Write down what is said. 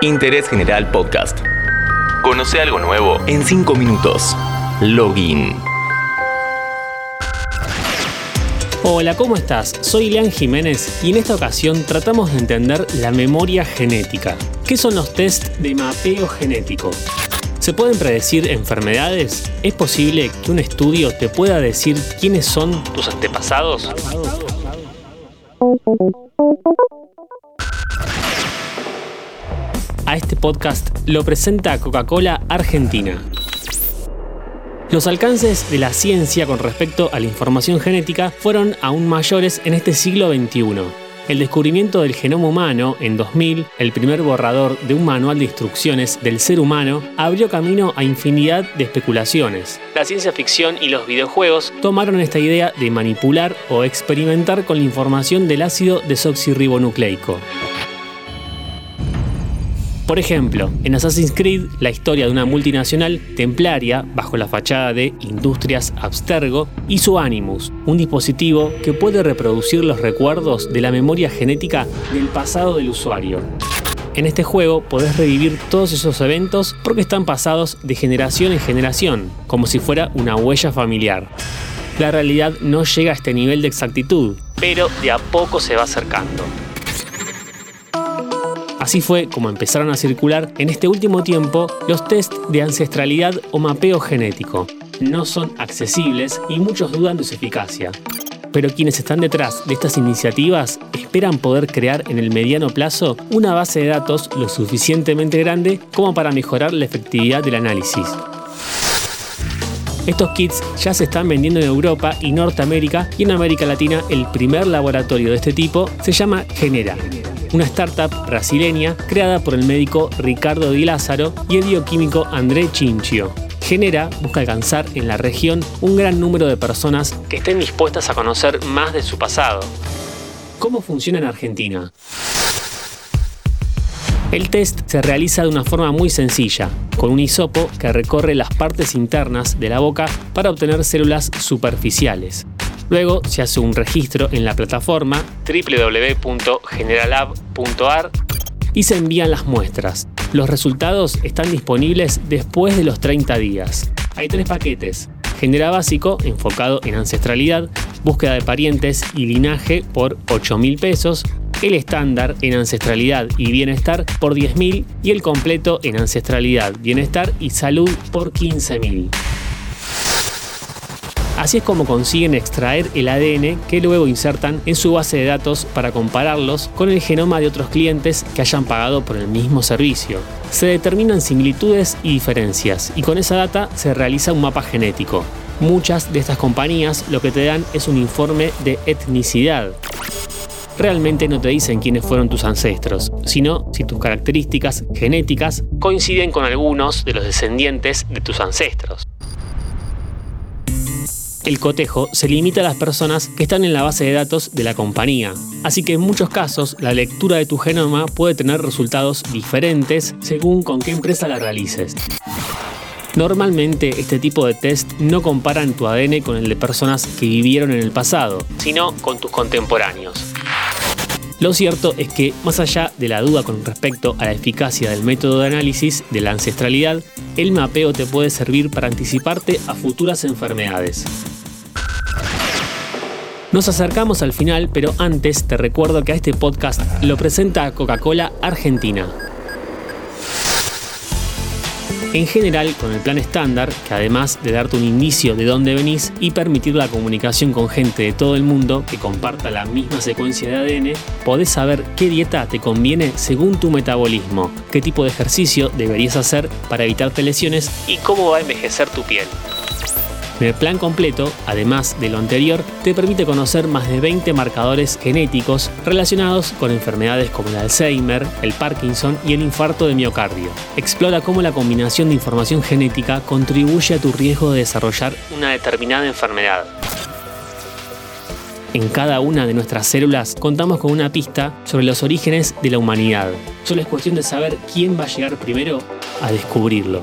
Interés General Podcast. Conoce algo nuevo en 5 minutos. Login. Hola, ¿cómo estás? Soy Lean Jiménez y en esta ocasión tratamos de entender la memoria genética. ¿Qué son los test de mapeo genético? ¿Se pueden predecir enfermedades? ¿Es posible que un estudio te pueda decir quiénes son tus antepasados? A este podcast lo presenta Coca-Cola Argentina. Los alcances de la ciencia con respecto a la información genética fueron aún mayores en este siglo XXI. El descubrimiento del genoma humano en 2000, el primer borrador de un manual de instrucciones del ser humano, abrió camino a infinidad de especulaciones. La ciencia ficción y los videojuegos tomaron esta idea de manipular o experimentar con la información del ácido desoxirribonucleico. Por ejemplo, en Assassin's Creed, la historia de una multinacional templaria bajo la fachada de Industrias Abstergo y su Animus, un dispositivo que puede reproducir los recuerdos de la memoria genética del pasado del usuario. En este juego podés revivir todos esos eventos porque están pasados de generación en generación, como si fuera una huella familiar. La realidad no llega a este nivel de exactitud, pero de a poco se va acercando. Así fue como empezaron a circular en este último tiempo los test de ancestralidad o mapeo genético. No son accesibles y muchos dudan de su eficacia. Pero quienes están detrás de estas iniciativas esperan poder crear en el mediano plazo una base de datos lo suficientemente grande como para mejorar la efectividad del análisis. Estos kits ya se están vendiendo en Europa y Norteamérica y en América Latina el primer laboratorio de este tipo se llama Genera una startup brasileña creada por el médico Ricardo Di Lázaro y el bioquímico André Chinchio. Genera busca alcanzar en la región un gran número de personas que estén dispuestas a conocer más de su pasado. ¿Cómo funciona en Argentina? El test se realiza de una forma muy sencilla, con un hisopo que recorre las partes internas de la boca para obtener células superficiales. Luego se hace un registro en la plataforma www.generalab.ar y se envían las muestras. Los resultados están disponibles después de los 30 días. Hay tres paquetes. Genera básico, enfocado en ancestralidad, búsqueda de parientes y linaje por 8 mil pesos, el estándar en ancestralidad y bienestar por 10 mil y el completo en ancestralidad, bienestar y salud por 15 mil. Así es como consiguen extraer el ADN que luego insertan en su base de datos para compararlos con el genoma de otros clientes que hayan pagado por el mismo servicio. Se determinan similitudes y diferencias y con esa data se realiza un mapa genético. Muchas de estas compañías lo que te dan es un informe de etnicidad, realmente no te dicen quiénes fueron tus ancestros, sino si tus características genéticas coinciden con algunos de los descendientes de tus ancestros el cotejo se limita a las personas que están en la base de datos de la compañía. Así que en muchos casos la lectura de tu genoma puede tener resultados diferentes según con qué empresa la realices. Normalmente este tipo de test no comparan tu ADN con el de personas que vivieron en el pasado, sino con tus contemporáneos. Lo cierto es que, más allá de la duda con respecto a la eficacia del método de análisis de la ancestralidad, el mapeo te puede servir para anticiparte a futuras enfermedades. Nos acercamos al final, pero antes te recuerdo que a este podcast lo presenta Coca-Cola Argentina. En general, con el plan estándar, que además de darte un indicio de dónde venís y permitir la comunicación con gente de todo el mundo que comparta la misma secuencia de ADN, podés saber qué dieta te conviene según tu metabolismo, qué tipo de ejercicio deberías hacer para evitarte lesiones y cómo va a envejecer tu piel. El plan completo, además de lo anterior, te permite conocer más de 20 marcadores genéticos relacionados con enfermedades como el Alzheimer, el Parkinson y el infarto de miocardio. Explora cómo la combinación de información genética contribuye a tu riesgo de desarrollar una determinada enfermedad. En cada una de nuestras células contamos con una pista sobre los orígenes de la humanidad. Solo es cuestión de saber quién va a llegar primero a descubrirlo.